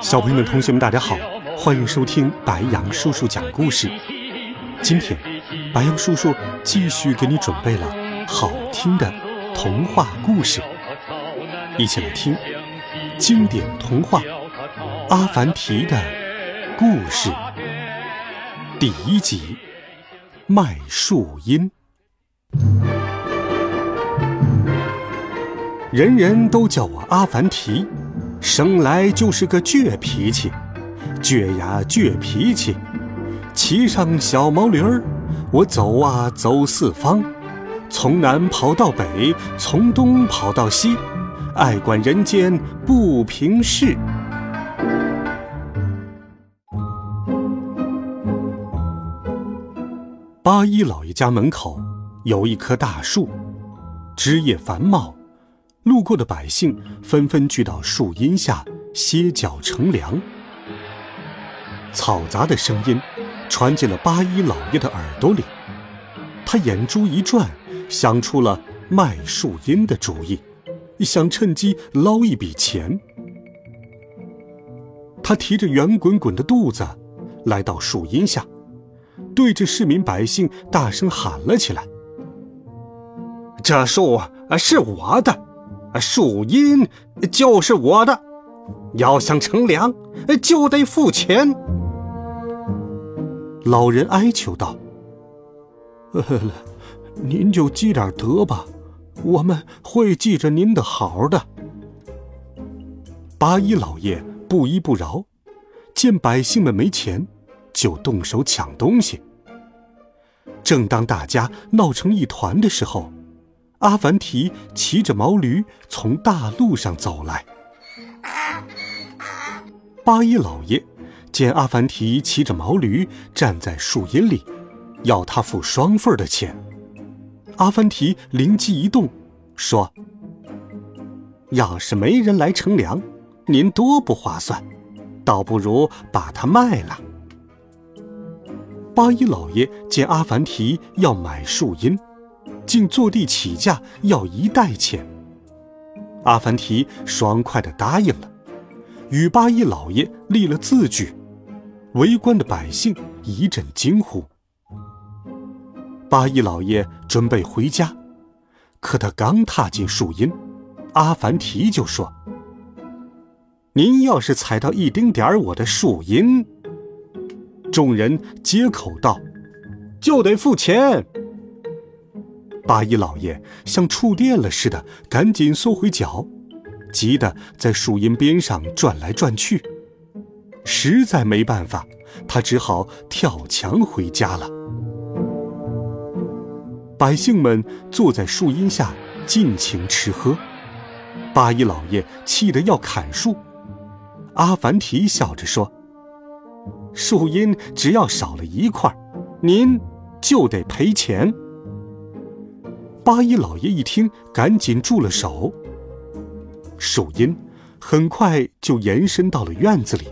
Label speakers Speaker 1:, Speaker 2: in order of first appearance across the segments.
Speaker 1: 小朋友们、同学们，大家好，欢迎收听白羊叔叔讲故事。今天，白羊叔叔继续给你准备了好听的童话故事，一起来听经典童话《阿凡提的故事》第一集《麦树荫》。人人都叫我阿凡提。生来就是个倔脾气，倔呀倔脾气，骑上小毛驴儿，我走啊走四方，从南跑到北，从东跑到西，爱管人间不平事。八一老爷家门口有一棵大树，枝叶繁茂。路过的百姓纷纷聚到树荫下歇脚乘凉。嘈杂的声音传进了八一老爷的耳朵里，他眼珠一转，想出了卖树荫的主意，想趁机捞一笔钱。他提着圆滚滚的肚子，来到树荫下，对着市民百姓大声喊了起来：“这树是我的！”树荫就是我的，要想乘凉，就得付钱。老人哀求道：“呵呵您就积点德吧，我们会记着您的好的。”八一老爷不依不饶，见百姓们没钱，就动手抢东西。正当大家闹成一团的时候，阿凡提骑着毛驴从大路上走来。八一老爷见阿凡提骑着毛驴站在树荫里，要他付双份的钱。阿凡提灵机一动，说：“要是没人来乘凉，您多不划算，倒不如把它卖了。”八一老爷见阿凡提要买树荫。竟坐地起价要一袋钱，阿凡提爽快地答应了，与八一老爷立了字据。围观的百姓一阵惊呼。八一老爷准备回家，可他刚踏进树荫，阿凡提就说：“您要是踩到一丁点儿我的树荫，众人接口道，就得付钱。”八一老爷像触电了似的，赶紧缩回脚，急得在树荫边上转来转去。实在没办法，他只好跳墙回家了。百姓们坐在树荫下尽情吃喝，八一老爷气得要砍树。阿凡提笑着说：“树荫只要少了一块，您就得赔钱。”八一老爷一听，赶紧住了手。树荫很快就延伸到了院子里，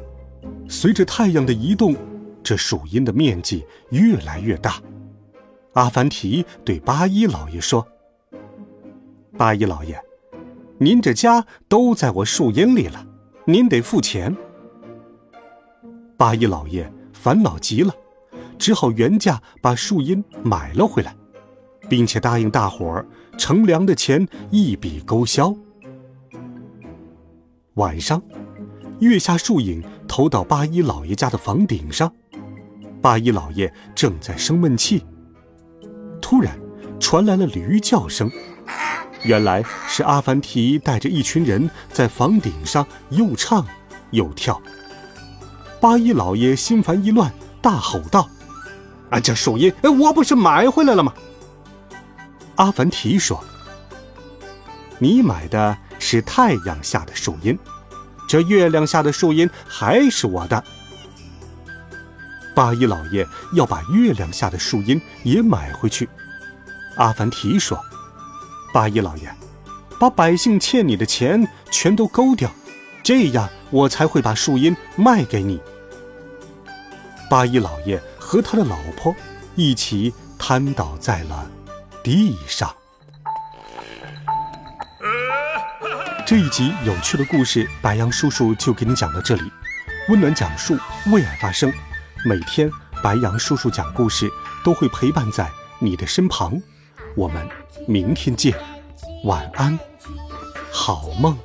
Speaker 1: 随着太阳的移动，这树荫的面积越来越大。阿凡提对八一老爷说：“八一老爷，您这家都在我树荫里了，您得付钱。”八一老爷烦恼极了，只好原价把树荫买了回来。并且答应大伙儿乘凉的钱一笔勾销。晚上，月下树影投到八一老爷家的房顶上，八一老爷正在生闷气，突然传来了驴叫声，原来是阿凡提带着一群人在房顶上又唱又跳。八一老爷心烦意乱，大吼道：“啊，这树荫我不是买回来了吗？”阿凡提说：“你买的是太阳下的树荫，这月亮下的树荫还是我的，八一老爷要把月亮下的树荫也买回去。阿凡提说：“八一老爷，把百姓欠你的钱全都勾掉，这样我才会把树荫卖给你。”八一老爷和他的老婆一起瘫倒在了地上。这一集有趣的故事，白杨叔叔就给你讲到这里。温暖讲述，为爱发声。每天，白杨叔叔讲故事都会陪伴在你的身旁。我们明天见，晚安，好梦。